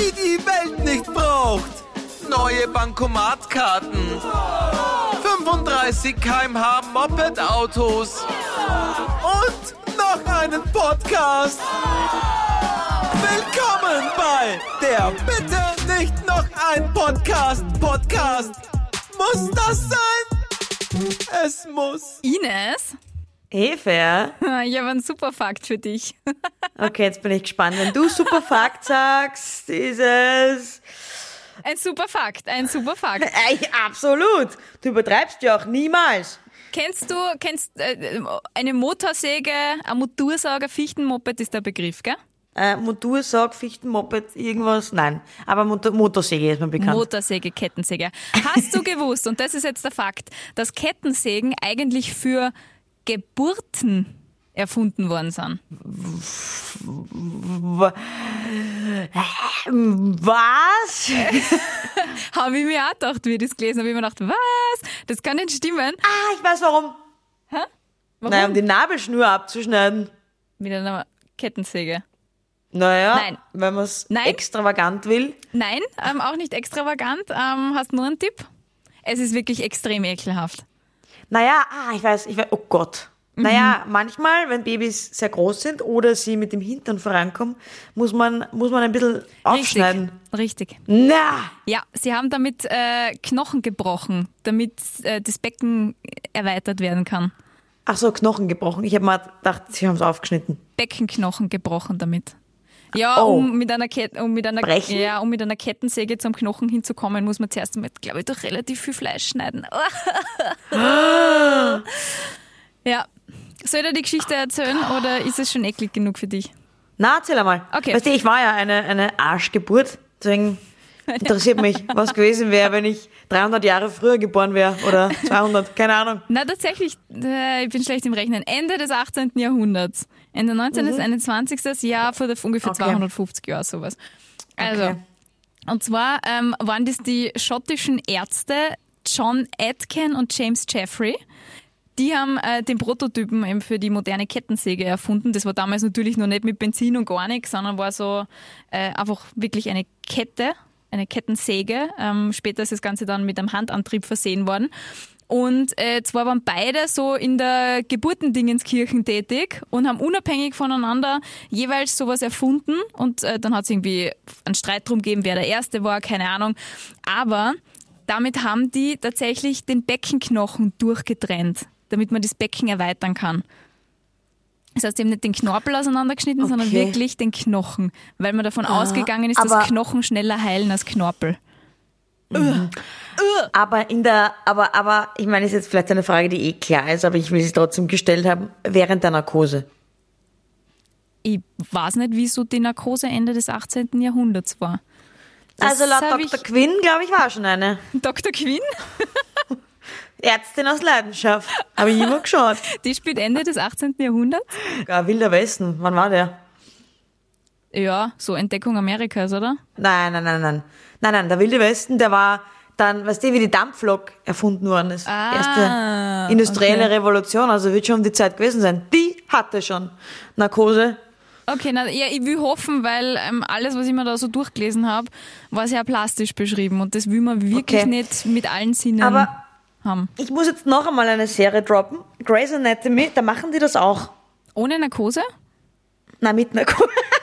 die die Welt nicht braucht. Neue Bankomatkarten. 35 km/h Moped-Autos. Und noch einen Podcast. Willkommen bei der Bitte nicht noch ein Podcast Podcast. Muss das sein? Es muss. Ines, Eva, ich habe einen super Fakt für dich. okay, jetzt bin ich gespannt. Wenn du super Fakt sagst, dieses... Ein super Fakt, ein super Fakt. Ey, absolut. Du übertreibst ja auch niemals. Kennst du, kennst äh, eine Motorsäge, ein Motorsauger, Fichtenmoped ist der Begriff, gell? Äh, Motorsag, Fichtenmoped, irgendwas? Nein. Aber Motor Motorsäge ist mir bekannt. Motorsäge, Kettensäge. Hast du gewusst, und das ist jetzt der Fakt, dass Kettensägen eigentlich für Geburten erfunden worden sind? Wa- Was? Habe ich mir auch gedacht, wie ich das gelesen habe. Ich mir gedacht, was? Das kann nicht stimmen. Ah, ich weiß warum. Warum? Naja, um die Nabelschnur abzuschneiden. Mit einer Kettensäge. Naja, Nein. wenn man es Nein. extravagant will. Nein, ähm, auch nicht extravagant. Ähm, hast nur einen Tipp? Es ist wirklich extrem ekelhaft. Naja, ah, ich weiß, ich weiß, oh Gott. Mhm. Naja, manchmal, wenn Babys sehr groß sind oder sie mit dem Hintern vorankommen, muss man, muss man ein bisschen aufschneiden. Richtig. Richtig. Na! Ja, sie haben damit äh, Knochen gebrochen, damit äh, das Becken erweitert werden kann. Ach so, Knochen gebrochen. Ich habe mal gedacht, sie haben es aufgeschnitten. Beckenknochen gebrochen damit. Ja, Oh. um mit einer Kette, um mit einer, Brechen? ja, um mit einer Kettensäge zum Knochen hinzukommen, muss man zuerst glaube ich, durch relativ viel Fleisch schneiden. ja. Soll ich die Geschichte erzählen oder ist es schon eklig genug für dich? Na, erzähl einmal. Okay. Weißt du, ich war ja eine, eine Arschgeburt, deswegen interessiert mich, was gewesen wäre, wenn ich 300 Jahre früher geboren wäre oder 200, keine Ahnung. Na, tatsächlich, äh, ich bin schlecht im Rechnen. Ende des 18. Jahrhunderts. Ende 19. bis 21. Jahr vor ungefähr Okay. 250 Jahre sowas. Also, Okay. und zwar ähm, waren das die schottischen Ärzte John Atkin und James Jeffrey. Die haben äh, den Prototypen eben für die moderne Kettensäge erfunden. Das war damals natürlich noch nicht mit Benzin und gar nichts, sondern war so äh, einfach wirklich eine Kette, eine Kettensäge. Ähm, später ist das Ganze dann mit einem Handantrieb versehen worden. Und äh, zwar waren beide so in der Geburtendingenskirchen tätig und haben unabhängig voneinander jeweils sowas erfunden. Und äh, dann hat es irgendwie einen Streit drum gegeben, wer der Erste war, keine Ahnung. Aber damit haben die tatsächlich den Beckenknochen durchgetrennt, damit man das Becken erweitern kann. Das heißt, eben nicht den Knorpel auseinandergeschnitten, sondern Okay. wirklich den Knochen, weil man davon ausgegangen ist, dass Knochen schneller heilen als Knorpel. Aber in der, aber, aber, ich meine, ist jetzt vielleicht eine Frage, die eh klar ist, aber ich will sie trotzdem gestellt haben, während der Narkose. Ich weiß nicht, wieso die Narkose Ende des 18. Jahrhunderts war. Das also laut Dr. Quinn, glaube ich, war schon eine Dr. Quinn, Ärztin aus Leidenschaft. Habe ich immer geschaut. die spielt Ende des 18. Jahrhunderts. Ja, Wilder Westen, wann war der? Ja, so Entdeckung Amerikas, oder? Nein, nein, nein, nein. Nein, nein, der Wilde Westen, der war dann, weißt du, wie die Dampflok erfunden worden ist. Ah, Erste industrielle okay. Revolution, also wird schon um die Zeit gewesen sein. Die hatte schon Narkose. Okay, na, ja, ich will hoffen, weil ähm, alles, was ich mir da so durchgelesen habe, war sehr plastisch beschrieben und das will man wirklich Okay. nicht mit allen Sinnen Aber haben. ich muss jetzt noch einmal eine Serie droppen. Grey's Anatomy, da machen die das auch. Ohne Narkose? Na, mit Narkose.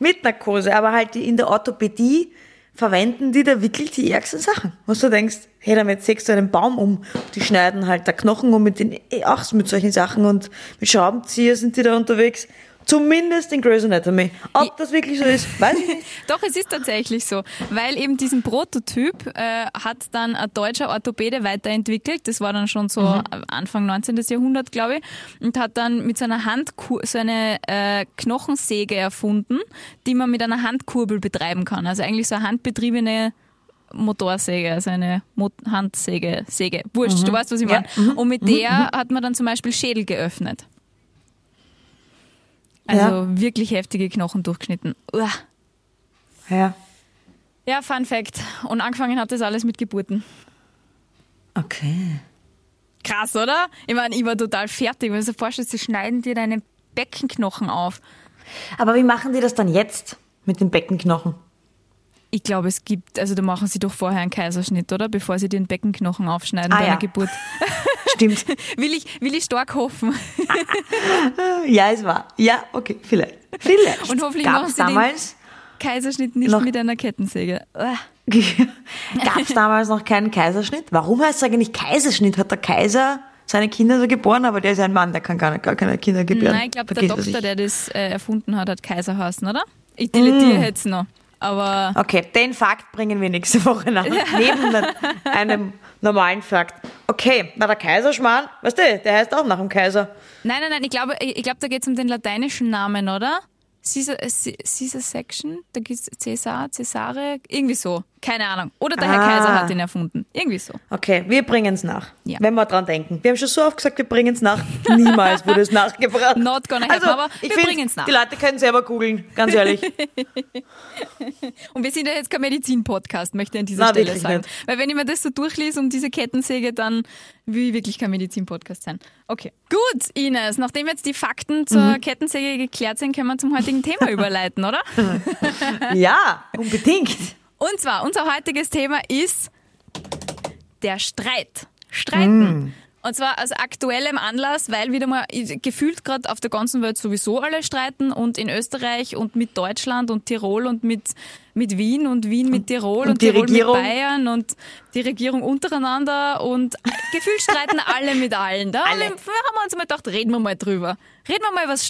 mit Narkose, aber halt in der Orthopädie verwenden die da wirklich die ärgsten Sachen. Was du denkst, hey, damit sägst du einen Baum um. Die schneiden halt der Knochen um mit den, eh, auch mit solchen Sachen und mit Schraubenzieher sind die da unterwegs. Zumindest in Grey's Anatomy. Ob das wirklich so ist, weiß ich nicht. Doch, es ist tatsächlich so, weil eben diesen Prototyp äh, hat dann ein deutscher Orthopäde weiterentwickelt. Das war dann schon so Anfang 19. Jahrhundert, glaube ich, und hat dann mit so einer Handku so eine äh, Knochensäge erfunden, die man mit einer Handkurbel betreiben kann. Also eigentlich so eine handbetriebene Motorsäge, also eine Mo Handsäge, Säge. Wurscht, du weißt, was ich Ja. meine. Und mit der hat man dann zum Beispiel Schädel geöffnet. Also Ja. wirklich heftige Knochen durchgeschnitten. Uah. Ja. Ja, Fun Fact. Und angefangen hat das alles mit Geburten. Okay. Krass, oder? Ich meine, ich war total fertig, wenn du dir vorstellst, sie schneiden dir deine Beckenknochen auf. Aber wie machen die das dann jetzt mit den Beckenknochen? Ich glaube, es gibt, also da machen sie doch vorher einen Kaiserschnitt, oder? Bevor sie den Beckenknochen aufschneiden Ah, bei ja. einer Geburt. Stimmt. Will ich, will ich stark hoffen. ja, es war. Ja, okay, vielleicht. Vielleicht. Und hoffentlich machen Gab's sie den- damals, Kaiserschnitt nicht Noch- mit einer Kettensäge. Gab es damals noch keinen Kaiserschnitt? Warum heißt es eigentlich Kaiserschnitt? Hat der Kaiser seine Kinder so geboren, aber der ist ein Mann, der kann gar, gar keine Kinder gebären. Nein, ich glaube, der Doktor, nicht. der das äh, erfunden hat, hat Kaiser heißen, oder? Ich Mm. deletiere jetzt noch. Aber Okay, den Fakt bringen wir nächste Woche nach. Neben einem normalen Fakt. Okay, na der Kaiserschmarrn, weißt du, der heißt auch nach dem Kaiser. nein, nein, nein, ich glaube, ich glaube da geht es um den lateinischen Namen, oder? Caesar, äh, Caesar Section, da gibt es Cäsar, Cäsare, irgendwie so. Keine Ahnung. Oder der Herr Ah. Kaiser hat ihn erfunden. Irgendwie so. Okay, wir bringen es nach. Ja. Wenn wir dran denken. Wir haben schon so oft gesagt, wir bringen es nach. Niemals wurde es nachgebracht. Not gonna happen, also, aber ich wir find, bringen's nach. Die Leute können selber googeln, ganz ehrlich. Und wir sind ja jetzt kein Medizin-Podcast, möchte ich an dieser Na, Stelle sagen. nicht. Weil wenn ich mir das so durchlese um diese Kettensäge, dann will ich wirklich kein Medizin-Podcast sein. Okay. Gut, Ines, nachdem jetzt die Fakten zur Mhm. Kettensäge geklärt sind, können wir zum heutigen Thema überleiten, oder? ja, unbedingt. Und zwar, unser heutiges Thema ist der Streit. Streiten. Und zwar aus aktuellem Anlass, weil wieder mal gefühlt gerade auf der ganzen Welt sowieso alle streiten und in Österreich und mit Deutschland und Tirol und mit, mit Wien und Wien mit Tirol und, und die Tirol Regierung? mit Bayern und die Regierung untereinander und gefühlt streiten alle mit allen. Da Alle. haben wir uns mal gedacht, reden wir mal drüber. Reden wir mal über das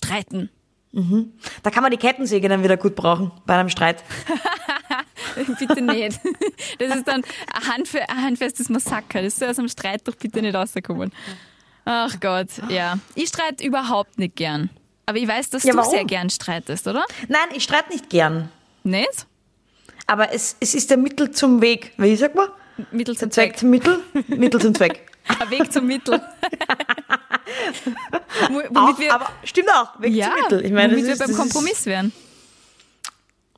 Streiten. Da kann man die Kettensäge dann wieder gut brauchen bei einem Streit. bitte nicht. Das ist dann ein, handfe ein handfestes Massaker. Das soll aus einem Streit doch bitte nicht rauskommen. Ach Gott, ja. Ich streite überhaupt nicht gern. Aber ich weiß, dass Ja, du warum? sehr gern streitest, oder? Nein, ich streite nicht gern. Nicht? Aber es, es ist der Mittel zum Weg. Wie sagt man? Mittel zum Zweck Zweck. zum Mittel, Mittel zum Zweck. Ein Weg zum Mittel. Auch, wir, aber stimmt auch, Weg ja, Mittel. Ich meine, womit das wir ist, beim Kompromiss wären.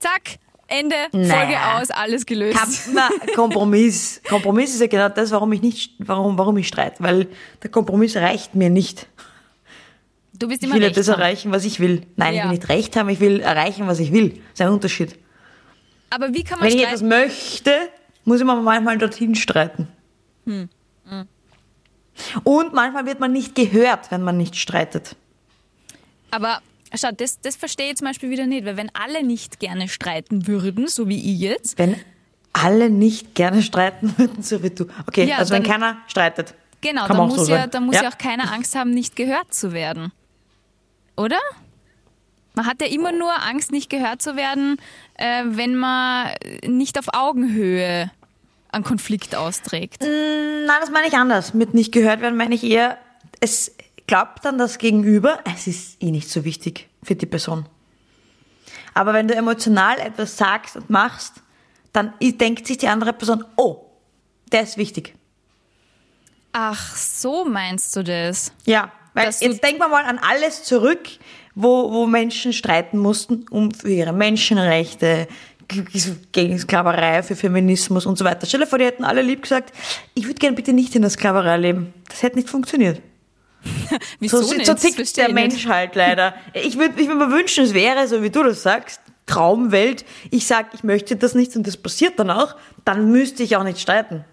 Zack, Ende, Folge Naja. aus, alles gelöst. Ist, na, Kompromiss. Kompromiss ist ja genau das, warum ich nicht, warum, warum ich streite. Weil der Kompromiss reicht mir nicht. du bist Ich immer will ja das haben. erreichen, was ich will. Nein, ich Ja. will nicht recht haben, ich will erreichen, was ich will. Das ist ein Unterschied. Aber wie kann man Wenn ich streiten? etwas möchte, muss ich mir manchmal dorthin streiten. Hm. Und manchmal wird man nicht gehört, wenn man nicht streitet. Aber schau, das, das verstehe ich zum Beispiel wieder nicht, weil wenn alle nicht gerne streiten würden, so wie ich jetzt, Wenn alle nicht gerne streiten würden, so wie du. Okay, Ja, also wenn keiner streitet. genau, dann muss, so ja, dann muss Ja. ja auch keiner Angst haben, nicht gehört zu werden. Oder? Man hat ja immer nur Angst, nicht gehört zu werden, äh, wenn man nicht auf Augenhöhe einen Konflikt austrägt. Nein, das meine ich anders. Mit nicht gehört werden meine ich eher, es glaubt dann das Gegenüber, es ist eh nicht so wichtig für die Person. Aber wenn du emotional etwas sagst und machst, dann denkt sich die andere Person, oh, der ist wichtig. Ach, so meinst du das? Ja, weil Dass jetzt denken wir mal an alles zurück, wo, wo Menschen streiten mussten um für ihre Menschenrechte, gegen Sklaverei, für Feminismus und so weiter. Stell dir vor, die hätten alle lieb gesagt, ich würde gerne bitte nicht in der Sklaverei leben. Das hätte nicht funktioniert. Wieso So, nicht? so tickt der Mensch nicht. halt leider. Ich würde ich würd mir wünschen, es wäre so, wie du das sagst, Traumwelt. Ich sag, ich möchte das nicht und das passiert dann auch. Dann müsste ich auch nicht streiten.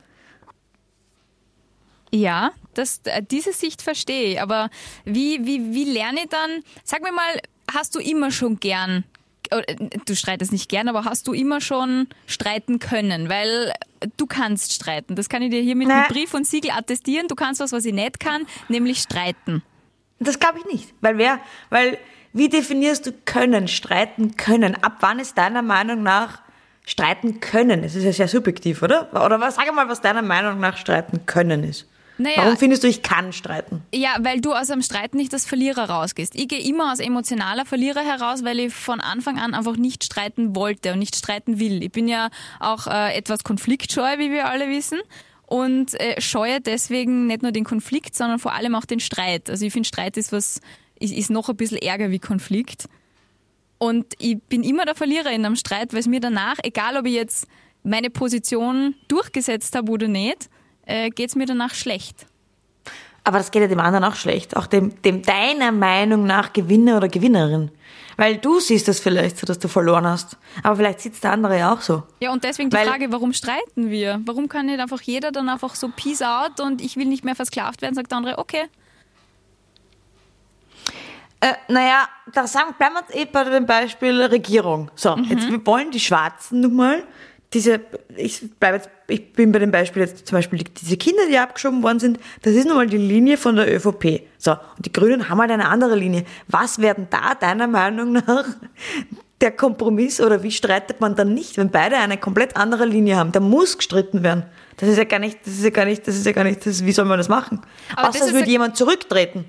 Ja, das, äh, diese Sicht verstehe ich. Aber wie, wie, wie lerne ich dann? Sag mir mal, hast du immer schon gern, du streitest nicht gern, aber hast du immer schon streiten können? Weil du kannst streiten. Das kann ich dir hier mit, mit Brief und Siegel attestieren. Du kannst was, was ich nicht kann, nämlich streiten. Das glaube ich nicht. Weil wer, weil, wie definierst du können, streiten können? Ab wann ist deiner Meinung nach streiten können? Es ist ja sehr subjektiv, oder? Oder was, sag mal, was deiner Meinung nach streiten können ist. Naja. Warum findest du, ich kann streiten? Ja, weil du aus einem Streit nicht als Verlierer rausgehst. Ich gehe immer als emotionaler Verlierer heraus, weil ich von Anfang an einfach nicht streiten wollte und nicht streiten will. Ich bin ja auch äh, etwas konfliktscheu, wie wir alle wissen. Und äh, scheue deswegen nicht nur den Konflikt, sondern vor allem auch den Streit. Also ich finde, Streit ist was, ist, ist noch ein bisschen ärger wie Konflikt. Und ich bin immer der Verlierer in einem Streit, weil es mir danach, egal ob ich jetzt meine Position durchgesetzt habe oder nicht, äh, geht es mir danach schlecht. Aber das geht ja dem anderen auch schlecht. Auch dem, dem deiner Meinung nach Gewinner oder Gewinnerin. Weil du siehst das vielleicht so, dass du verloren hast. Aber vielleicht sieht der andere ja auch so. Ja, und deswegen die Weil- Frage, warum streiten wir? Warum kann nicht einfach jeder dann einfach so peace out und ich will nicht mehr versklavt werden, sagt der andere, okay. Äh, naja, da sagen, bleiben wir jetzt eh bei dem Beispiel Regierung. So, jetzt wir wollen die Schwarzen nun mal diese, ich bleibe jetzt, ich bin bei dem Beispiel jetzt zum Beispiel die- diese Kinder, die abgeschoben worden sind, das ist nun mal die Linie von der ÖVP. So, und die Grünen haben halt eine andere Linie. Was werden da deiner Meinung nach der Kompromiss oder wie streitet man dann nicht, wenn beide eine komplett andere Linie haben? Da muss gestritten werden. Das ist ja gar nicht, das ist ja gar nicht, das ist ja gar nicht, das, wie soll man das machen? Aber Außer das es ja- jemand zurücktreten.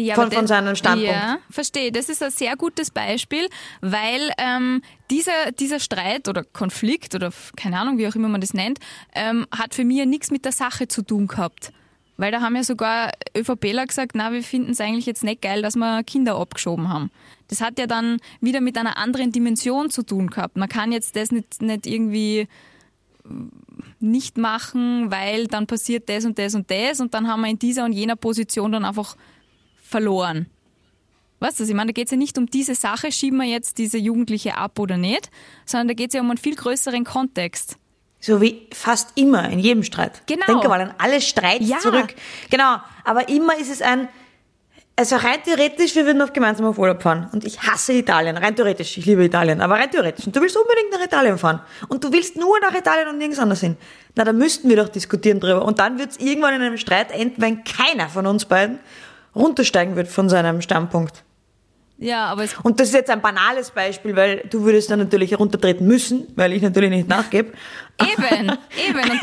Ja, Von- von seinem Standpunkt. Ja, verstehe. Das ist ein sehr gutes Beispiel, weil ähm, dieser, dieser Streit oder Konflikt oder keine Ahnung, wie auch immer man das nennt, ähm, hat für mich ja nichts mit der Sache zu tun gehabt. Weil da haben ja sogar ÖVPler gesagt, na, wir finden es eigentlich jetzt nicht geil, dass wir Kinder abgeschoben haben. Das hat ja dann wieder mit einer anderen Dimension zu tun gehabt. Man kann jetzt das nicht, nicht irgendwie nicht machen, weil dann passiert das und das und das und dann haben wir in dieser und jener Position dann einfach verloren. Weißt du, ich meine, da geht es ja nicht um diese Sache, schieben wir jetzt diese Jugendliche ab oder nicht, sondern da geht es ja um einen viel größeren Kontext. So wie fast immer in jedem Streit. Genau. Denke mal an alle Streits Ja. zurück. Genau. Aber immer ist es ein, also rein theoretisch, wir würden auf gemeinsam auf Urlaub fahren. Und ich hasse Italien. Rein theoretisch. Ich liebe Italien. Aber rein theoretisch. Und du willst unbedingt nach Italien fahren. Und du willst nur nach Italien und nirgends anders hin. Na, da müssten wir doch diskutieren drüber. Und dann wird es irgendwann in einem Streit enden, wenn keiner von uns beiden runtersteigen wird von seinem Standpunkt. Ja, aber es, Und das ist jetzt ein banales Beispiel, weil du würdest dann natürlich heruntertreten müssen, weil ich natürlich nicht nachgebe. eben, eben.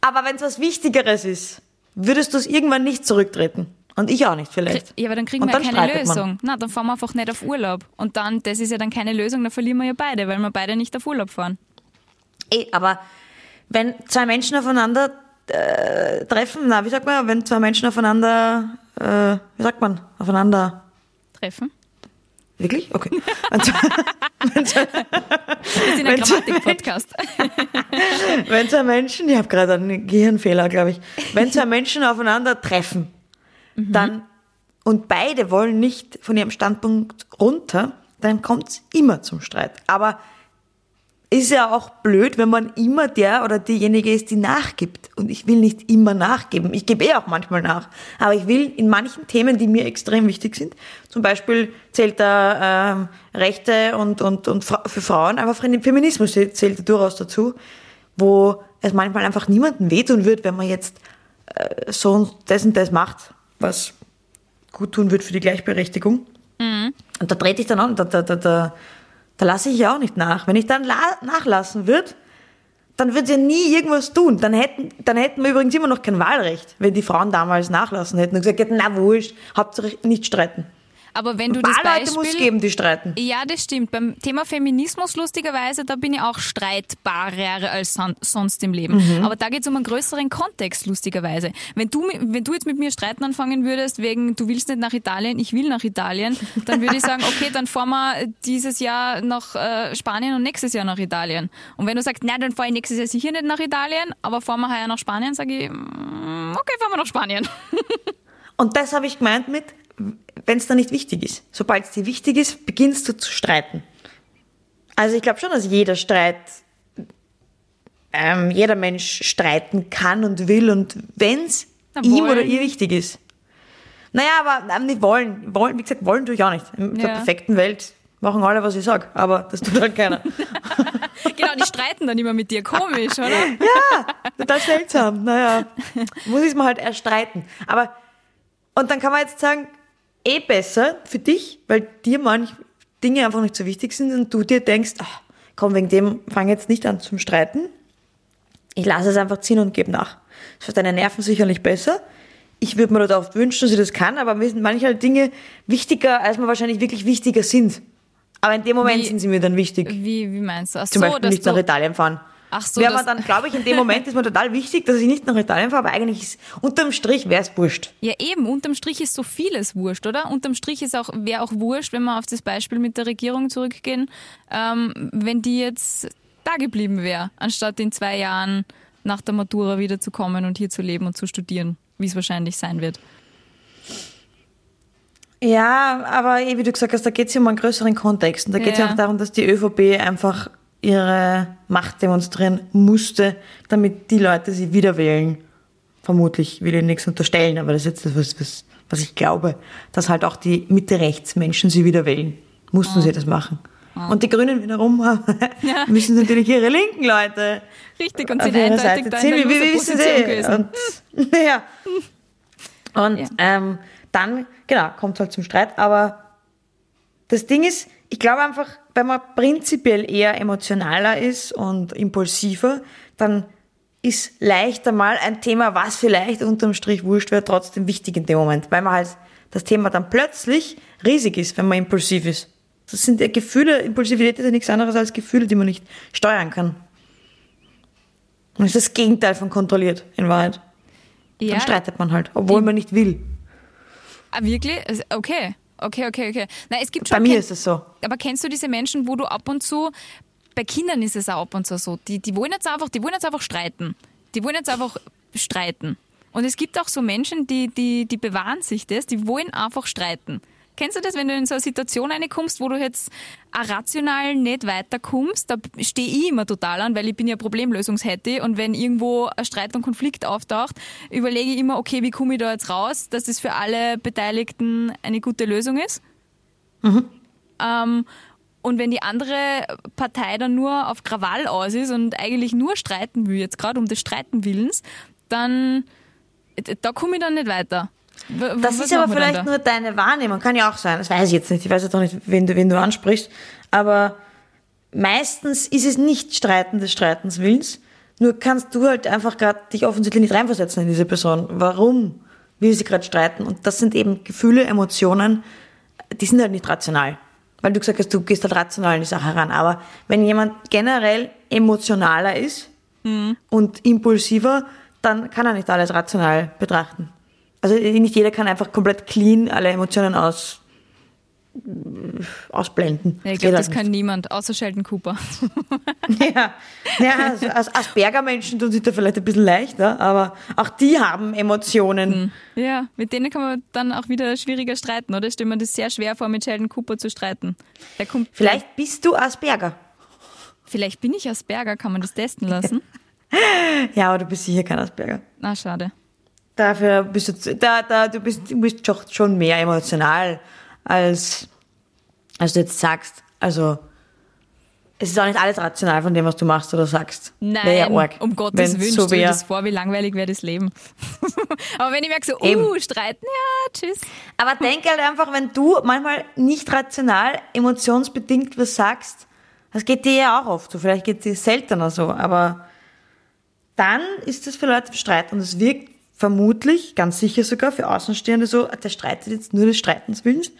Aber wenn es was Wichtigeres ist, würdest du es irgendwann nicht zurücktreten. Und ich auch nicht vielleicht. Ja, aber dann kriegen Und wir dann ja keine streitet man. Lösung. Na, dann fahren wir einfach nicht auf Urlaub. Und dann, das ist ja dann keine Lösung, dann verlieren wir ja beide, weil wir beide nicht auf Urlaub fahren. Eh, aber wenn zwei Menschen aufeinander äh, treffen, na, wie sagt man, wenn zwei Menschen aufeinander, äh, wie sagt man, aufeinander, Treffen. wirklich? Okay. Wenn zwei, Wir sind ein Grammatik-Podcast. wenn zwei Menschen, ich habe gerade einen Gehirnfehler, glaube ich, wenn zwei Menschen aufeinander treffen, dann und beide wollen nicht von ihrem Standpunkt runter, dann kommt es immer zum Streit. Aber ist ja auch blöd, wenn man immer der oder diejenige ist, die nachgibt. Und ich will nicht immer nachgeben. Ich gebe eh auch manchmal nach. Aber ich will in manchen Themen, die mir extrem wichtig sind, zum Beispiel zählt da ähm, Rechte und, und, und für Frauen, aber Feminismus zählt da durchaus dazu, wo es manchmal einfach niemandem wehtun wird, wenn man jetzt äh, so und das und das macht, was gut tun wird für die Gleichberechtigung. Und da trete ich dann an, da, da, da, da, da lasse ich ja auch nicht nach. Wenn ich dann la nachlassen würde, dann würde sie ja nie irgendwas tun. Dann hätten, dann hätten wir übrigens immer noch kein Wahlrecht, wenn die Frauen damals nachlassen hätten und gesagt hätten, na wurscht, Hauptsache nicht streiten. Aber wenn du das Wahlleute muss Beispiel... geben, die streiten. Ja, das stimmt. Beim Thema Feminismus, lustigerweise, da bin ich auch streitbarer als son sonst im Leben. Mhm. Aber da geht es um einen größeren Kontext, lustigerweise. Wenn du, wenn du jetzt mit mir streiten anfangen würdest, wegen, du willst nicht nach Italien, ich will nach Italien, dann würde ich sagen, okay, dann fahren wir dieses Jahr nach äh, Spanien und nächstes Jahr nach Italien. Und wenn du sagst, nein, dann fahre ich nächstes Jahr sicher nicht nach Italien, aber fahren wir heuer nach Spanien, sage ich, mm, okay, fahren wir nach Spanien. Und das habe ich gemeint mit, wenn es dann nicht wichtig ist. Sobald es dir wichtig ist, beginnst du zu streiten. Also ich glaube schon, dass jeder Streit, ähm, jeder Mensch streiten kann und will und wenn es ihm oder ihr wichtig ist. Naja, aber ähm, nicht wollen. wollen. Wie gesagt, wollen tue ich auch nicht. In der Ja. perfekten Welt machen alle, was ich sag, aber das tut halt keiner. genau, die streiten dann immer mit dir. Komisch, oder? Total seltsam. Naja, muss ich es mal halt erstreiten. Aber, und dann kann man jetzt sagen, eh besser für dich, weil dir manche Dinge einfach nicht so wichtig sind und du dir denkst, ach, komm, wegen dem fang jetzt nicht an zum Streiten. Ich lasse es einfach ziehen und gebe nach. Das ist für deine Nerven sicherlich besser. Ich würde mir dort oft wünschen, dass ich das kann, aber mir sind manche halt Dinge wichtiger, als mir wahrscheinlich wirklich wichtiger sind. Aber in dem Moment Wie- sind sie mir dann wichtig. Wie, wie meinst du? Ach Zum so, Beispiel nicht nach Italien fahren. Ach so, Wäre man dann, glaube ich, in dem Moment ist mir total wichtig, dass ich nicht nach Italien fahre, aber eigentlich ist, unterm Strich wäre es wurscht. Ja, eben, unterm Strich ist so vieles wurscht, oder? Unterm Strich ist auch, wäre auch wurscht, wenn wir auf das Beispiel mit der Regierung zurückgehen, ähm, wenn die jetzt da geblieben wäre, anstatt in zwei Jahren nach der Matura wieder zu kommen und hier zu leben und zu studieren, wie es wahrscheinlich sein wird. Ja, aber eh, wie du gesagt hast, da geht es ja um einen größeren Kontext. Und da geht es ja. Ja. auch darum, dass die ÖVP einfach ihre Macht demonstrieren musste, damit die Leute sie wieder wählen. Vermutlich will ich nichts unterstellen, aber das ist jetzt das, was, was, ich glaube, dass halt auch die Mitte-Rechts-Menschen sie wieder wählen. Mussten sie das machen. Und die Grünen wiederum müssen natürlich ihre linken Leute Richtig, und auf sind ihre eindeutig Seite ziehen. Wie, wie wissen sie? gewesen. Und, ja. Und Ja. ähm, dann, genau, kommt es halt zum Streit. Aber das Ding ist, ich glaube einfach, wenn man prinzipiell eher emotionaler ist und impulsiver, dann ist leichter mal ein Thema, was vielleicht unterm Strich wurscht wäre, trotzdem wichtig in dem Moment, weil man halt das Thema dann plötzlich riesig ist, wenn man impulsiv ist. Das sind ja Gefühle, Impulsivität ist ja nichts anderes als Gefühle, die man nicht steuern kann. Und das ist das Gegenteil von kontrolliert, in Wahrheit. ja, Dann streitet man halt, obwohl man nicht will. ah, wirklich? Okay, okay, okay, okay. Na, es gibt schon Bei mir ist es so. Aber kennst du diese Menschen, wo du ab und zu, bei Kindern ist es auch ab und zu so, die, die wollen jetzt einfach, die wollen jetzt einfach streiten. Die wollen jetzt einfach streiten. Und es gibt auch so Menschen, die, die, die bewahren sich das, die wollen einfach streiten. Kennst du das, wenn du in so eine Situation reinkommst, wo du jetzt rational nicht weiterkommst? Da stehe ich immer total an, weil ich bin ja Problemlösungshätte und wenn irgendwo ein Streit und Konflikt auftaucht, überlege ich immer, okay, wie komme ich da jetzt raus, dass das für alle Beteiligten eine gute Lösung ist? Ähm, und wenn die andere Partei dann nur auf Krawall aus ist und eigentlich nur streiten will, jetzt gerade um des Streiten Willens, dann da komme ich dann nicht weiter. W- Das ist aber vielleicht nur deine Wahrnehmung, kann ja auch sein. Das weiß ich jetzt nicht. Ich weiß jetzt auch nicht, wen du, wen du ansprichst. Aber meistens ist es nicht Streiten des Streitens Willens. Nur kannst du halt einfach gerade dich offensichtlich nicht reinversetzen in diese Person. Warum will sie gerade streiten? Und das sind eben Gefühle, Emotionen, die sind halt nicht rational. Weil du gesagt hast, du gehst halt rational in die Sache ran. Aber wenn jemand generell emotionaler ist und impulsiver, dann kann er nicht alles rational betrachten. Also nicht jeder kann einfach komplett clean alle Emotionen aus, ausblenden. Ja, ich glaube, halt das kann niemand, außer Sheldon Cooper. Ja, ja also als Asperger-Menschen tun sich da vielleicht ein bisschen leichter, aber auch die haben Emotionen. ja, mit denen kann man dann auch wieder schwieriger streiten, oder? Ich stelle mir das sehr schwer vor, mit Sheldon Cooper zu streiten. Der kommt, Vielleicht bist du Asperger. vielleicht bin ich Asperger, kann man das testen lassen? Ja, aber du bist sicher kein Asperger. Na, schade. Dafür bist du, da, da, du bist, du bist schon mehr emotional, als, als du jetzt sagst. Also, es ist auch nicht alles rational von dem, was du machst oder sagst. Nein, Wär ja arg, um Gottes Willen, so stell dir das vor, wie langweilig wäre das Leben. Aber wenn ich merke so, Eben. uh, streiten, ja, tschüss. Aber denk halt einfach, wenn du manchmal nicht rational, emotionsbedingt was sagst, das geht dir ja auch oft so, vielleicht geht dir seltener so, aber dann ist das für Leute Streit und es wirkt vermutlich, ganz sicher sogar für Außenstehende so, der streitet jetzt nur des Streitens Willens.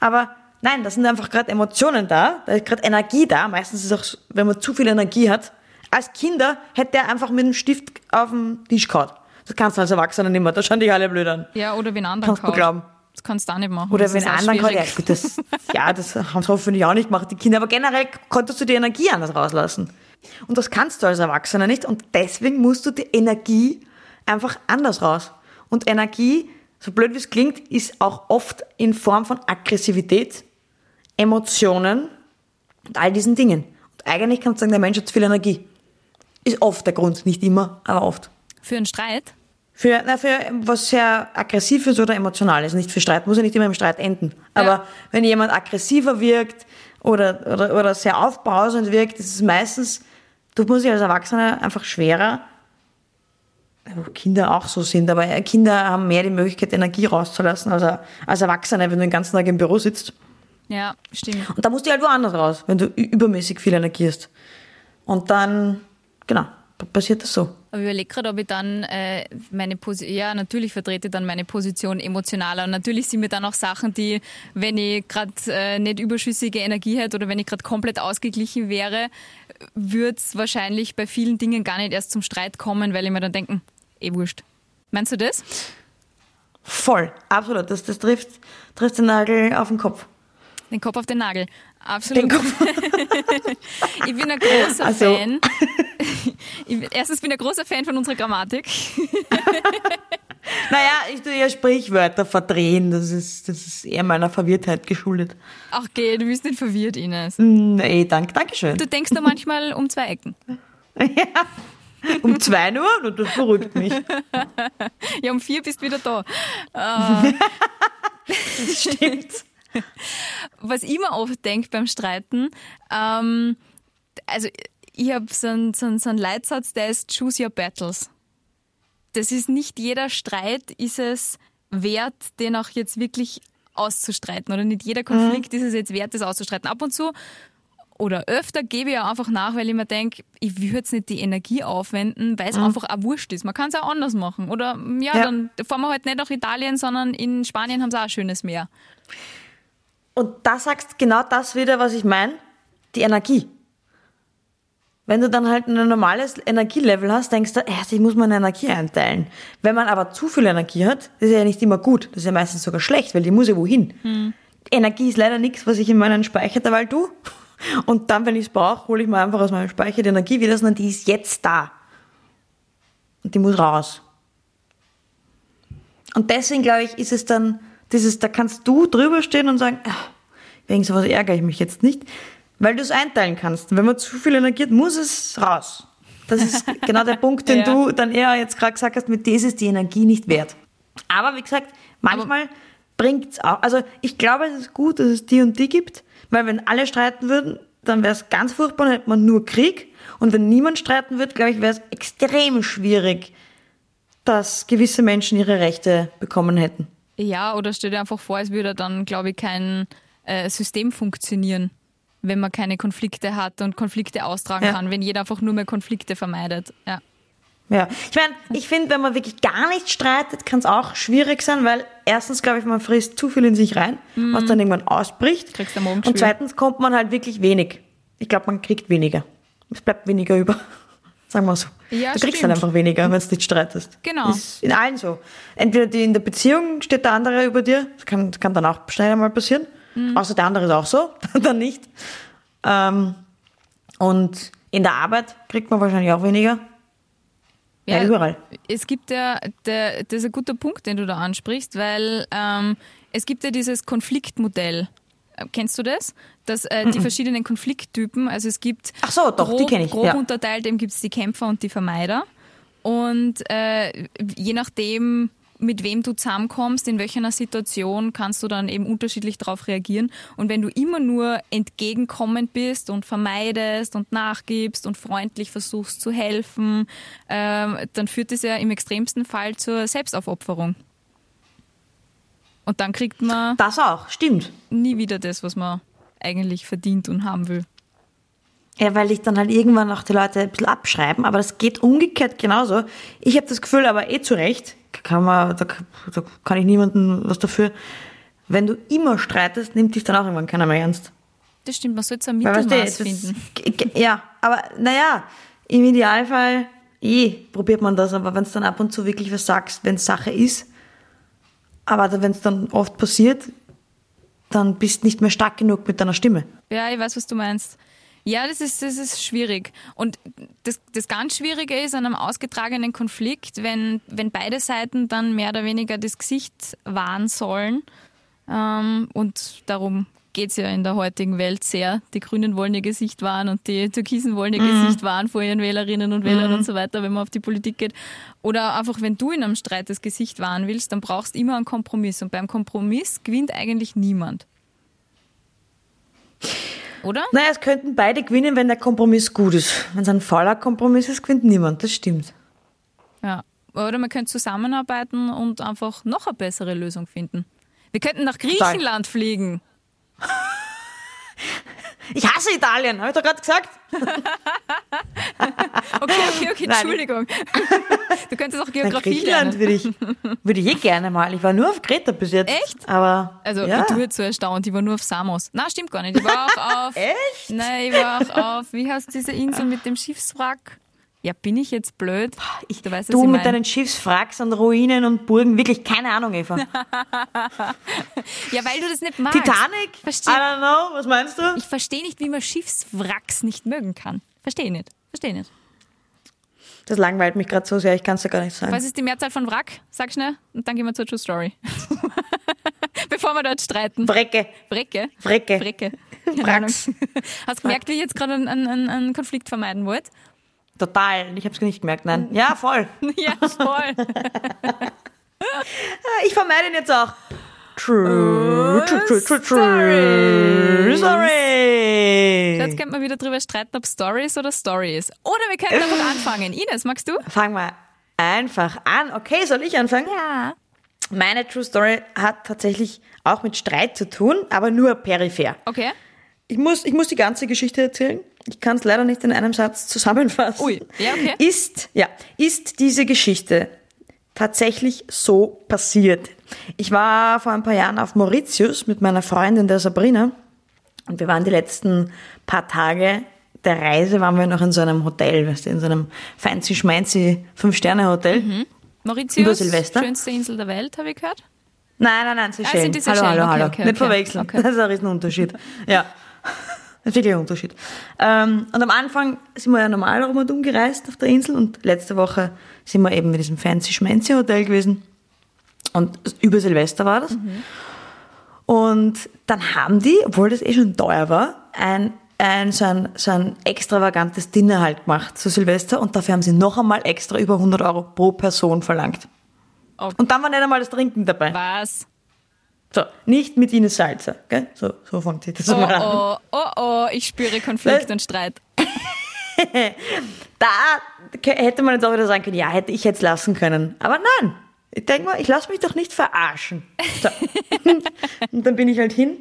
Aber nein, da sind einfach gerade Emotionen da, da ist gerade Energie da. Meistens ist es auch, wenn man zu viel Energie hat. Als Kinder hätte er einfach mit einem Stift auf den Tisch gehauen. Das kannst du als Erwachsener nicht mehr, da schauen dich alle blöd an. Ja, oder wenn anderen Kannst du glauben. Das kannst du auch nicht machen. Oder wenn anderen kann, ja, gut, das, ja, das haben sie hoffentlich auch nicht gemacht, die Kinder, aber generell konntest du die Energie anders rauslassen. Und das kannst du als Erwachsener nicht und deswegen musst du die Energie einfach anders raus. Und Energie, so blöd wie es klingt, ist auch oft in Form von Aggressivität, Emotionen und all diesen Dingen. Und eigentlich kannst du sagen, der Mensch hat zu viel Energie. Ist oft der Grund, nicht immer, aber oft. Für einen Streit? Für, na, für was sehr aggressiv ist oder emotional ist, nicht für Streit, muss ja nicht immer im Streit enden. Aber Ja. wenn jemand aggressiver wirkt oder, oder, oder sehr aufbrausend wirkt, ist es meistens, du musst dich als Erwachsener einfach schwerer, Kinder auch so sind, aber Kinder haben mehr die Möglichkeit, Energie rauszulassen als, als Erwachsene, wenn du den ganzen Tag im Büro sitzt. Ja, stimmt. Und da musst du halt woanders raus, wenn du übermäßig viel Energie hast. Und dann, genau, passiert das so. Aber ich überlege gerade, ob ich dann äh, meine Position, ja, natürlich vertrete ich dann meine Position emotionaler. Und natürlich sind mir dann auch Sachen, die, wenn ich gerade äh, nicht überschüssige Energie hätte oder wenn ich gerade komplett ausgeglichen wäre, würde es wahrscheinlich bei vielen Dingen gar nicht erst zum Streit kommen, weil ich mir dann denke, eh wurscht. Meinst du das? Voll, absolut. Das, das trifft, trifft den Nagel auf den Kopf. Den Kopf auf den Nagel. Absolut. Den Kopf. ich bin ein großer Also- Fan. Erstens bin ich ein großer Fan von unserer Grammatik. Naja, ich tue ja Sprichwörter verdrehen. Das ist, das ist eher meiner Verwirrtheit geschuldet. Ach geh, du bist nicht verwirrt, Ines. Nee, danke, danke schön. Du denkst nur manchmal um zwei Ecken. Um zwei Uhr? Das beruhigt mich. Ja, um vier bist du wieder da. Stimmt. Was ich mir oft denke beim Streiten, ähm, also ich habe so einen, so, so einen Leitsatz, der ist Choose Your Battles. Das ist nicht jeder Streit, ist es wert, den auch jetzt wirklich auszustreiten. Oder nicht jeder Konflikt ist es jetzt wert, das auszustreiten. Ab und zu oder öfter gebe ich ja einfach nach, weil ich mir denke, ich will jetzt nicht die Energie aufwenden, weil es einfach auch wurscht ist. Man kann es auch anders machen. Oder ja, Ja. dann fahren wir halt nicht nach Italien, sondern in Spanien haben sie auch ein schönes Meer. Und da sagst genau das wieder, was ich meine, die Energie. Wenn du dann halt ein normales Energielevel hast, denkst du, erst ich muss meine Energie einteilen. Wenn man aber zu viel Energie hat, das ist ja nicht immer gut. Das ist ja meistens sogar schlecht, weil die muss ja wohin. Energie ist leider nichts, was ich in meinen Speicher derweil tue. Und dann, wenn ich es brauche, hole ich mir einfach aus meinem Speicher die Energie wieder, sondern die ist jetzt da. Und die muss raus. Und deswegen, glaube ich, ist es dann dieses, da kannst du drüber stehen und sagen, "Ah, wegen sowas ärgere ich mich jetzt nicht, weil du es einteilen kannst. Und wenn man zu viel Energie hat, muss es raus. Das ist genau der Punkt, den Ja. du dann eher jetzt gerade gesagt hast, mit das ist die Energie nicht wert. Aber wie gesagt, manchmal bringt's auch, also ich glaube, es ist gut, dass es die und die gibt, weil wenn alle streiten würden, dann wäre es ganz furchtbar, dann hätte man nur Krieg. Und wenn niemand streiten würde, glaube ich, wäre es extrem schwierig, dass gewisse Menschen ihre Rechte bekommen hätten. Ja, oder stell dir einfach vor, es würde dann, glaube ich, kein äh, System funktionieren, wenn man keine Konflikte hat und Konflikte austragen Ja. kann, wenn jeder einfach nur mehr Konflikte vermeidet. Ja. Ja, ich meine, ich finde, wenn man wirklich gar nicht streitet, kann es auch schwierig sein, weil erstens, glaube ich, man frisst zu viel in sich rein, was dann irgendwann ausbricht. Kriegst Magengeschwür. Und zweitens kommt man halt wirklich wenig. Ich glaube, man kriegt weniger. Es bleibt weniger über. Sagen wir so. Ja, du kriegst stimmt. halt einfach weniger, wenn du nicht streitest. Genau. Ist in allen so. Entweder die in der Beziehung steht der andere über dir, das kann, kann dann auch schnell mal passieren. Mhm. Außer der andere ist auch so, dann nicht. Ähm, und in der Arbeit kriegt man wahrscheinlich auch weniger. Ja, überall. Es gibt ja, der, das ist ein guter Punkt, den du da ansprichst, weil ähm, es gibt ja dieses Konfliktmodell. Äh, Kennst du das? Dass äh, die verschiedenen Konflikttypen, also es gibt Ach so, doch, die grob, kenn ich, grob ja. unterteilt, eben gibt es die Kämpfer und die Vermeider. Und äh, je nachdem, mit wem du zusammenkommst, in welcher Situation, kannst du dann eben unterschiedlich darauf reagieren. Und wenn du immer nur entgegenkommend bist und vermeidest und nachgibst und freundlich versuchst zu helfen, ähm, dann führt das ja im extremsten Fall zur Selbstaufopferung. Und dann kriegt man Das auch, stimmt. nie wieder das, was man eigentlich verdient und haben will. Ja, weil ich dann halt irgendwann auch die Leute ein bisschen abschreiben, aber das geht umgekehrt genauso. Ich habe das Gefühl, aber eh zu Recht, kann man, da, da kann ich niemandem was dafür. Wenn du immer streitest, nimmt dich dann auch irgendwann keiner mehr ernst. Das stimmt, man sollte so ein Weil, weißt du, Mittelmaß finden. g- Ja, aber naja, im Idealfall, eh, probiert man das, aber wenn es dann ab und zu wirklich was sagst, wenn es Sache ist, aber wenn es dann oft passiert, dann bist nicht mehr stark genug mit deiner Stimme. Ja, ich weiß, was du meinst. Ja, das ist, das ist schwierig. Und das, das ganz Schwierige ist an einem ausgetragenen Konflikt, wenn, wenn beide Seiten dann mehr oder weniger das Gesicht wahren sollen. Ähm, und darum geht's ja in der heutigen Welt sehr. Die Grünen wollen ihr Gesicht wahren und die Türkisen wollen ihr Gesicht wahren vor ihren Wählerinnen und Wählern und so weiter, wenn man auf die Politik geht. Oder einfach, wenn du in einem Streit das Gesicht wahren willst, dann brauchst du immer einen Kompromiss. Und beim Kompromiss gewinnt eigentlich niemand. Oder? Naja, es könnten beide gewinnen, wenn der Kompromiss gut ist. Wenn es ein fauler Kompromiss ist, gewinnt niemand. Das stimmt. Ja. Oder man könnte zusammenarbeiten und einfach noch eine bessere Lösung finden. Wir könnten nach Griechenland fliegen. Ich hasse Italien, habe ich doch gerade gesagt. Okay, okay, okay. Entschuldigung. Du könntest auch Geografie Griechenland lernen. würde ich, würde ich eh gerne mal. Ich war nur auf Kreta bis jetzt. Echt? Aber, Also, ja. tue jetzt so erstaunt, ich war nur auf Samos. Na, stimmt gar nicht. Ich war auch auf. Echt? Nein, ich war auch auf, wie heißt diese Insel mit dem Schiffswrack? Ja, bin ich jetzt blöd? Ich, du weißt, was Du ich mit mein. deinen Schiffswracks und Ruinen und Burgen, wirklich keine Ahnung, Eva. Ja, weil du das nicht magst. Titanic? I Versteh, don't know, was meinst du? ich verstehe nicht, wie man Schiffswracks nicht mögen kann. Verstehe nicht. Verstehe nicht. Das langweilt mich gerade so sehr, ich kann es ja gar nicht sagen. Was ist die Mehrzahl von Wrack? Sag schnell und dann gehen wir zur True Story. Bevor wir dort streiten. Brecke. Brecke. Brecke. Brecke. Wracks. Hast du gemerkt, wie ich jetzt gerade einen, einen, einen Konflikt vermeiden wollte? Total. Ich habe es nicht gemerkt, nein. Ja, voll. Ja, voll. Ich vermeide ihn jetzt auch. True, true, true, true, true. Stories. Sorry. Jetzt könnte man wieder drüber streiten, ob Stories oder Stories. Oder wir könnten einfach anfangen. Ines, magst du? Fangen wir einfach an. Okay, soll ich anfangen? Ja. Meine True Story hat tatsächlich auch mit Streit zu tun, aber nur peripher. Okay. Ich muss, ich muss die ganze Geschichte erzählen. Ich kann es leider nicht in einem Satz zusammenfassen. Ui, ja, okay. Ist, ja, ist diese Geschichte tatsächlich so passiert? Ich war vor ein paar Jahren auf Mauritius mit meiner Freundin, der Sabrina. Und wir waren die letzten paar Tage der Reise, waren wir noch in so einem Hotel, weißt du, in so einem fancy schmancy Fünf-Sterne-Hotel. Mauritius, Über Silvester? schönste Insel der Welt, habe ich gehört. Nein, nein, nein, Seychellen. sind die hallo, Seychellen. hallo, Okay, hallo. okay, Nicht okay. verwechseln. Das ist ein Riesenunterschied. Ja. Das ist wirklich ein Unterschied. Ähm, und am Anfang sind wir ja normal rundum gereist auf der Insel und letzte Woche sind wir eben in diesem fancy schmancy Hotel gewesen. Und über Silvester war das. Und dann haben die, obwohl das eh schon teuer war, ein, ein, so, ein, so ein extravagantes Dinner halt gemacht zu Silvester und dafür haben sie noch einmal extra über 100 Euro pro Person verlangt. Okay. Und dann war nicht einmal das Trinken dabei. Was? So, nicht mit Ines Salzer, gell? So, so fängt sich das Oh, mal an. oh, oh, oh, ich spüre Konflikt und Streit. Da hätte man jetzt auch wieder sagen können, ja, hätte ich jetzt lassen können. Aber nein, ich denke mal, ich lasse mich doch nicht verarschen. So. und dann bin ich halt hin.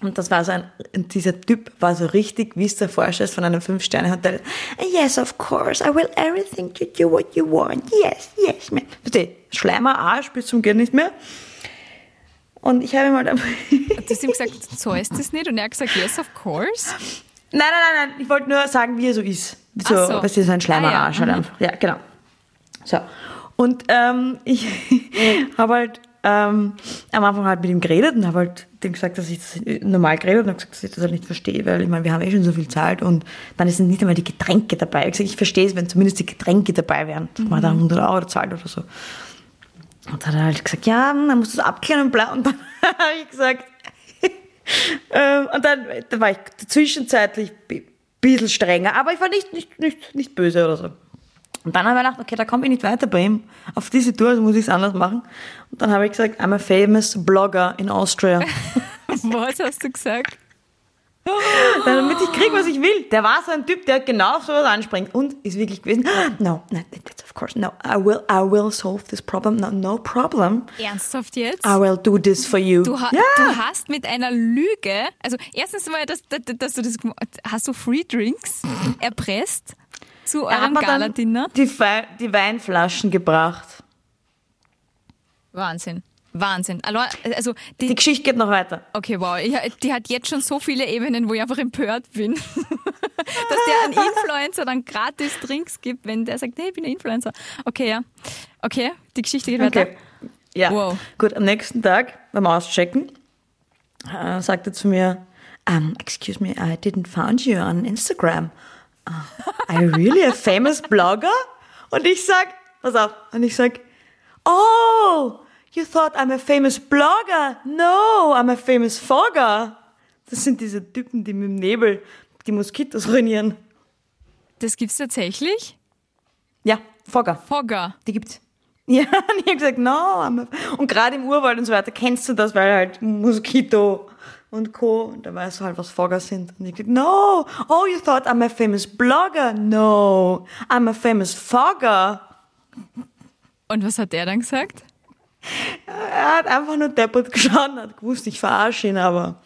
Und das war so ein, dieser Typ war so richtig, wie es der vorstellst von einem Fünf-Sterne-Hotel. Yes, of course, I will everything to do what you want. Yes, yes, man. Bitte, Schleimer Arsch bis zum geht nicht mehr. Und ich habe ihm halt einfach, Du hast ihm gesagt, so ist das nicht. Und er hat gesagt, yes, of course. Nein, nein, nein, nein. Ich wollte nur sagen, wie er so ist. So, Ach so. was ist so ein schleimer Ah, ja. Halt einfach. Ja, genau. So. Und ähm, ich habe halt ähm, am Anfang halt mit ihm geredet und habe halt dem gesagt, dass ich das normal geredet und habe gesagt, dass ich das halt nicht verstehe, weil ich meine, wir haben eh schon so viel Zeit und dann sind nicht einmal die Getränke dabei. Ich habe gesagt, ich verstehe es, wenn zumindest die Getränke dabei wären, dass man da 100 Euro zahlt oder so. Und dann hat er halt gesagt, ja, man muss das abklären und bla. Und dann habe ich gesagt, ähm, und dann da war ich zwischenzeitlich ein bisschen strenger, aber ich war nicht, nicht, nicht, nicht böse oder so. Und dann habe ich gedacht, okay, da komme ich nicht weiter bei ihm. Auf diese Tour muss ich es anders machen. Und dann habe ich gesagt, I'm a famous blogger in Austria. Was hast du gesagt? Damit ich kriege, was ich will. Der war so ein Typ, der genau auf sowas anspringt. Und ist wirklich gewesen, no, no, that's of course, no, I will, I will solve this problem. No, no problem. Ernsthaft jetzt? I will do this for you. Du, ha ja. du hast mit einer Lüge, also erstens mal, dass, dass, dass du das, hast du Free Drinks erpresst zu eurem Gala-Dinner? die, Wei- die Weinflaschen gebracht. Wahnsinn. Wahnsinn. Also, Die die, Geschichte geht noch weiter. okay, wow, ich, die hat jetzt schon so viele Ebenen, wo ich einfach empört bin. Dass der einen Influencer dann gratis Drinks gibt, wenn der sagt, hey, ich bin ein Influencer. Okay, ja. Okay, die Geschichte geht weiter. Okay. Ja. Wow. Gut, am nächsten Tag beim Auschecken äh, sagt er zu mir, um, excuse me, I didn't found you on Instagram. Uh, are you really a famous blogger? Und ich sag, pass auf, und ich sag, oh, you thought I'm a famous blogger? No, I'm a famous fogger. Das sind diese Typen, die mit dem Nebel die Moskitos ruinieren. Das gibt's tatsächlich? Ja, Fogger. Fogger. Die gibt's. Ja, und ich habe gesagt, no. I'm a- Und gerade im Urwald und so weiter kennst du das, weil halt Moskito und Co. Und da weißt du halt, was Fogger sind. Und ich gesagt, no. Oh, you thought I'm a famous blogger? No. I'm a famous Fogger. Und was hat der dann gesagt? Er hat einfach nur deppert geschaut und hat gewusst, ich verarsche ihn, aber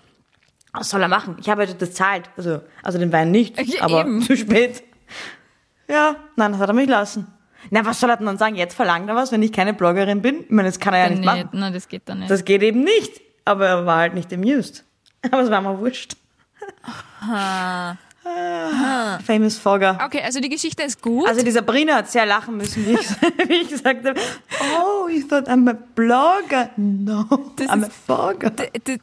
was soll er machen? Ich habe ja das zahlt. Also, also den Wein nicht, Ja, aber eben. zu spät. Ja, nein, das hat er mich lassen. Na, was soll er denn dann sagen? Jetzt verlangt er was, wenn ich keine Bloggerin bin? Ich meine, das kann er ja nicht machen. Nein, das geht dann nicht. Das geht eben nicht. Aber er war halt nicht amused. Aber es war mir wurscht. Ah, Famous Fogger. okay, also die Geschichte ist gut. Also die Sabrina hat sehr lachen müssen, wie ich, wie ich gesagt habe. Oh, you thought I'm a blogger? No, Das I'm a ist- Fogger. du, du,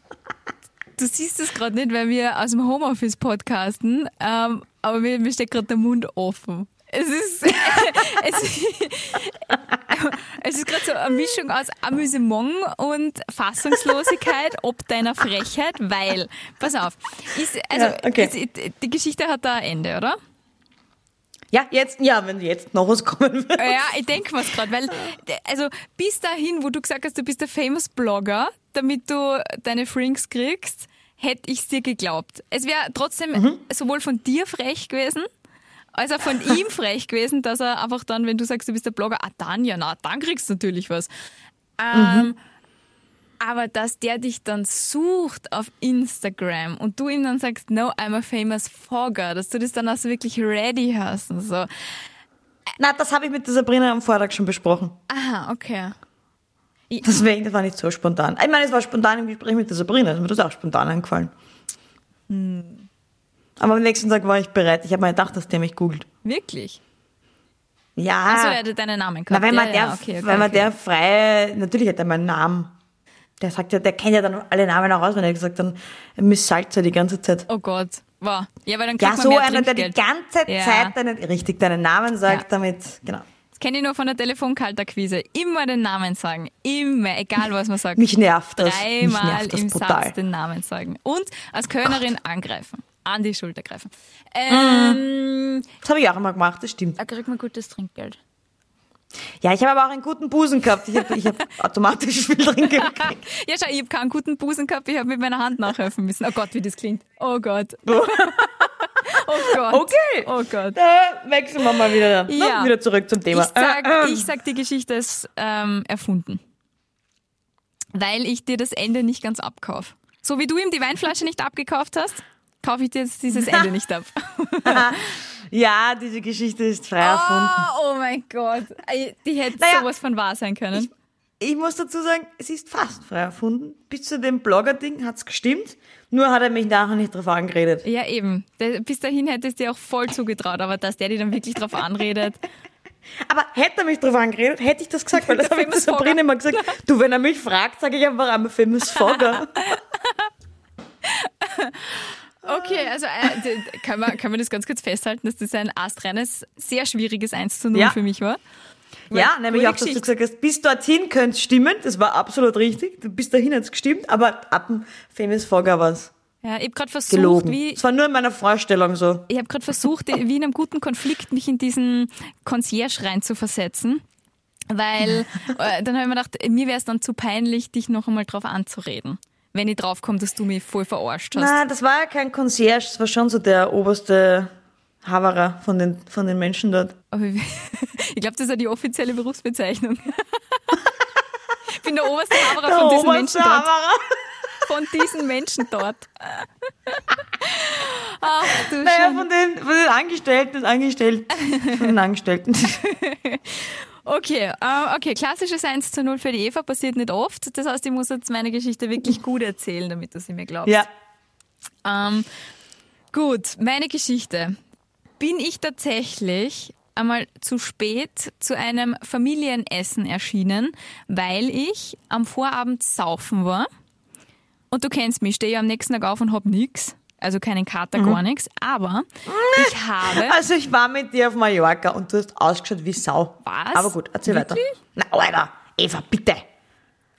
du siehst es gerade nicht, weil wir aus dem Homeoffice podcasten, ähm, aber mir, mir steht gerade der Mund offen. Es ist, es, es ist gerade so eine Mischung aus Amüsement und Fassungslosigkeit ob deiner Frechheit, weil, pass auf, ist, also Ja, okay. ist, die Geschichte hat da ein Ende, oder? Ja, jetzt, ja, wenn jetzt noch was kommen wird. Ja, ich denke mir's gerade, weil, also bis dahin, wo du gesagt hast, du bist der famous Blogger, damit du deine Frinks kriegst, hätte ich's dir geglaubt. Es wäre trotzdem sowohl von dir frech gewesen, als auch von ihm frech gewesen, dass er einfach dann, wenn du sagst, du bist der Blogger, ah dann ja, na, dann kriegst du natürlich was. Ähm, aber dass der dich dann sucht auf Instagram und du ihm dann sagst, no, I'm a famous Fogger, dass du das dann auch so wirklich ready hast und so. Na, das habe ich mit der Sabrina am Vortag schon besprochen. Aha, okay. Deswegen, das war nicht so spontan. Ich meine, es war spontan im Gespräch mit der Sabrina, ist mir das auch spontan eingefallen. Aber am nächsten Tag war ich bereit. Ich habe mir gedacht, dass der mich googelt. Wirklich? Ja. Achso, er hatte deinen Namen Na, gehabt. wenn man, ja, der, ja, okay, okay, wenn man okay. der frei, natürlich hat er meinen Namen. Der sagt ja, der kennt ja dann alle Namen auch aus, wenn er gesagt dann Miss Salzer die ganze Zeit. Oh Gott, wow. Ja, weil dann kriegt Ja, man so mehr einer, der die ganze Ja. Zeit deinen, richtig deinen Namen sagt, Ja. damit, genau. Das kenne ich nur von der Telefonkalterquise. Immer den Namen sagen. Immer, egal was man sagt. Mich nervt das. Mich Dreimal nervt das im brutal. Satz den Namen sagen. Und als Kölnerin angreifen. An die Schulter greifen. Ähm, Das habe ich auch immer gemacht, das stimmt. Da kriegt man gutes Trinkgeld. Ja, ich habe aber auch einen guten Busen gehabt. Ich habe hab automatisch viel Trinkgeld gekriegt. Ja, schau, ich habe keinen guten Busen gehabt, ich habe mit meiner Hand nachhelfen müssen. Oh Gott, wie das klingt. Oh Gott. oh Gott. Okay. Oh Gott. Da wechseln wir mal wieder, ne? Ja. wieder zurück zum Thema. Ich sag, Äh, äh. ich sag, die Geschichte ist ähm, erfunden. Weil ich dir das Ende nicht ganz abkaufe. So wie du ihm die Weinflasche nicht abgekauft hast, kaufe ich dir jetzt dieses Ende nicht ab. Ja, diese Geschichte ist frei erfunden. Oh, oh mein Gott. Die hätte Naja, sowas von wahr sein können. Ich muss dazu sagen, es ist fast frei erfunden. Bis zu dem Blogger-Ding hat's gestimmt. Nur hat er mich nachher nicht drauf angeredet. ja, eben. Bis dahin hättest du dir auch voll zugetraut, aber dass der dir dann wirklich drauf anredet. Aber hätte er mich drauf angeredet, hätte ich das gesagt, weil das habe ich zu. Sabrina immer gesagt. Du, wenn er mich fragt, sage ich einfach, I'm a famous Fogger. Okay, also äh, kann, man, kann man das ganz kurz festhalten, dass das ein astreines, sehr schwieriges 1 zu 0 Ja. für mich war? ja, nämlich auch, dass du gesagt hast, bis dorthin könnte es stimmen. Das war absolut richtig. Bis dahin hat's gestimmt, aber ab dem famous Fogger war's Ja, ich habe gerade versucht, gelogen. wie Es war nur in meiner Vorstellung so. ich habe gerade versucht, wie in einem guten Konflikt mich in diesen Concierge rein zu versetzen. Weil äh, dann habe ich mir gedacht, mir wäre es dann zu peinlich, dich noch einmal drauf anzureden, wenn ich draufkomme, dass du mich voll verarscht hast. Na, das war ja kein Concierge, das war schon so der oberste Haverer von den, von den Menschen dort. Aber ich glaube, das ist ja die offizielle Berufsbezeichnung. Ich bin der oberste Haberer von diesen Menschen dort. Haverer. Von diesen Menschen dort. Ach du Naja, Schande. von den, von den Angestellten und Angestellten. Von den Angestellten. Okay, äh, okay, klassisches 1 zu 0 für die Eva passiert nicht oft. Das heißt, ich muss jetzt meine Geschichte wirklich gut erzählen, damit du sie mir glaubst. Ja. Ähm, gut, meine Geschichte. Bin ich tatsächlich einmal zu spät zu einem Familienessen erschienen, weil ich am Vorabend saufen war. Und du kennst mich, stehe am nächsten Tag auf und hab nix. Also keinen Kater, gar nichts. Aber ich habe. Also ich war mit dir auf Mallorca und du hast ausgeschaut wie Sau. Was? Aber gut, erzähl weiter. Wirklich? Na, Alter, Eva, bitte.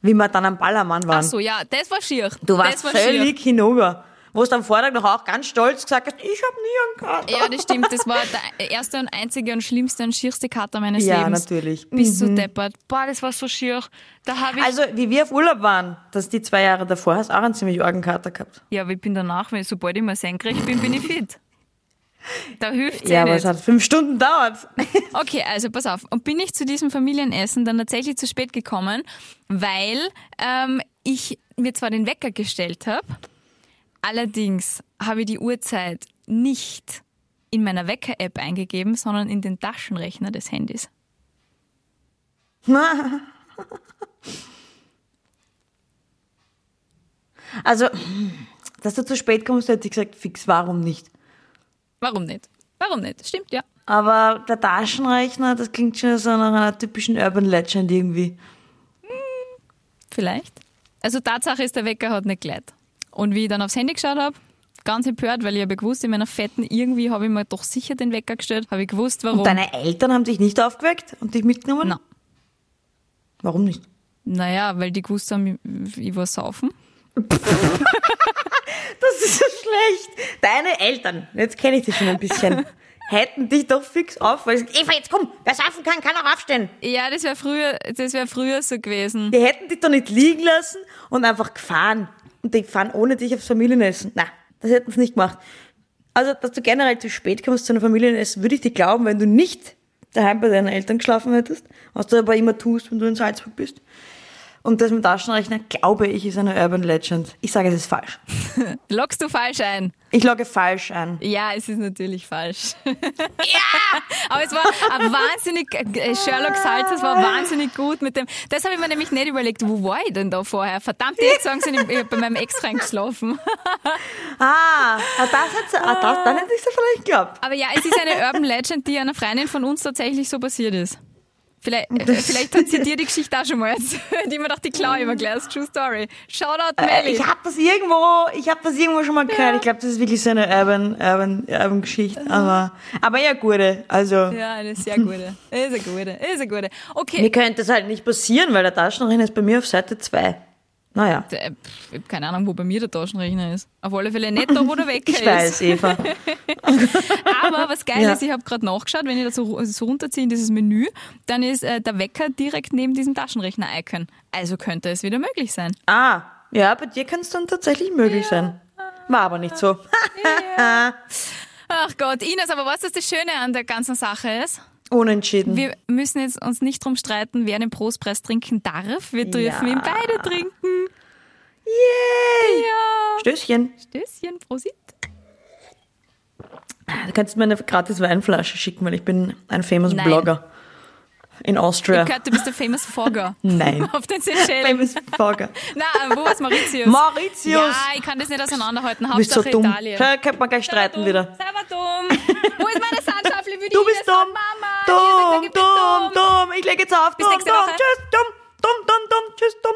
Wie wir dann am Ballermann waren. Ach so, ja, das war schier. Du warst war völlig hinüber. Wo du am Vortag noch auch ganz stolz gesagt hast, ich habe nie einen Kater. Ja, das stimmt. Das war der erste und einzige und schlimmste und schierste Kater meines Ja, Lebens. natürlich. Bist du deppert. Boah, das war so schier. Da habe ich. Also, wie wir auf Urlaub waren, das die zwei Jahre davor, hast du auch einen ziemlich argen Kater gehabt. ja, aber ich bin danach, weil sobald ich mal senkrecht bin, bin ich fit. Da hilft Ja, ja aber nicht. es hat fünf Stunden gedauert. Okay, also pass auf. Und bin ich zu diesem Familienessen dann tatsächlich zu spät gekommen, weil ähm, ich mir zwar den Wecker gestellt habe, allerdings habe ich die Uhrzeit nicht in meiner Wecker-App eingegeben, sondern in den Taschenrechner des Handys. Also, dass du zu spät kommst, hätte ich gesagt, fix, warum nicht? Warum nicht? Warum nicht? Stimmt, ja. Aber der Taschenrechner, das klingt schon so nach einer typischen Urban Legend irgendwie. Vielleicht. Also Tatsache ist, der Wecker hat nicht geleitet. Und wie ich dann aufs Handy geschaut habe, ganz empört, weil ich habe gewusst, in meiner Fetten irgendwie habe ich mir doch sicher den Wecker gestellt. Habe ich gewusst, warum. Und deine Eltern haben dich nicht aufgeweckt und dich mitgenommen? Na. Warum nicht? Naja, weil die gewusst haben, ich, war saufen. Das ist so schlecht. Deine Eltern, jetzt kenne ich dich schon ein bisschen, hätten dich doch fix auf, weil sie Eva, jetzt komm, wer saufen kann, kann auch aufstehen. Ja, das wäre früher, das wäre früher so gewesen. Die hätten dich doch nicht liegen lassen und einfach gefahren. Und die fahren ohne dich aufs Familienessen. Na, das hätten sie nicht gemacht. Also, dass du generell zu spät kommst zu einem Familienessen, würde ich dir glauben, wenn du nicht daheim bei deinen Eltern geschlafen hättest, was du aber immer tust, wenn du in Salzburg bist. Und das mit Taschenrechner, glaube ich, ist eine Urban Legend. Ich sage, es ist falsch. Lockst du falsch ein? Ich logge falsch ein. Ja, es ist natürlich falsch. ja! Aber es war ein wahnsinnig, äh, Sherlock Salz, es war wahnsinnig gut mit dem, das habe ich mir nämlich nicht überlegt, wo war ich denn da vorher? Verdammt, jetzt sagen sie, ich hab bei meinem Ex reingeschlafen. Ah, ah, das hat's, ah, das, dann hätte ich es vielleicht geglaubt. Aber ja, es ist eine Urban Legend, die einer Freundin von uns tatsächlich so passiert ist. Vielleicht, äh, vielleicht hat sie dir die Geschichte auch schon mal erzählt, die mir dachte, die gleich als True Story. Shoutout Äh, Melly. Ich habe das irgendwo, ich habe das irgendwo schon mal gehört. Ich glaube, das ist wirklich so eine Urban, Urban, Urban Geschichte. Aber, aber ja, gute. Also, ja, eine sehr gute. Ist eine gute. Ist eine gute. Okay. mir könnte das halt nicht passieren, weil der Taschenrechner ist bei mir auf Seite 2. Naja, Äh, Ich habe keine Ahnung, wo bei mir der Taschenrechner ist. Auf alle Fälle nicht da, wo der Wecker ich weiß, ist. Eva. Aber was geil Ja. ist, ich habe gerade nachgeschaut, wenn ich das so, so runterziehe in dieses Menü, dann ist äh, der Wecker direkt neben diesem Taschenrechner-Icon. Also könnte es wieder möglich sein. Ah, ja, bei dir kann es dann tatsächlich möglich sein. War aber nicht so. Ach Gott, Ines, aber was das Schöne an der ganzen Sache ist? Unentschieden. Wir müssen jetzt uns nicht drum streiten, wer den Prostpreis trinken darf. Wir dürfen Ja. ihn beide trinken. Yay! Ja. Stößchen. Stößchen, Prosit. Du kannst mir eine gratis Weinflasche schicken, weil ich bin ein famous Nein. Blogger. In Ich Austria. hab gehört, du bist der famous Fogger. Nein. Auf den Seychellen. famous Blogger. Nein, wo ist Mauritius? Mauritius! Ja, ich kann das nicht auseinanderhalten. Du bist so Hauptsache dumm. Italien. Schau, könnte man gleich streiten wieder. Selber dumm. Wo ist meine Löffel würde du bist dumm, Mama. Dumm, dumm, dumm, dumm. Ich lege jetzt auf. Bis dumm, dumm. Tschüss, dumm, dumm, dumm, dumm. Tschüss, dumm.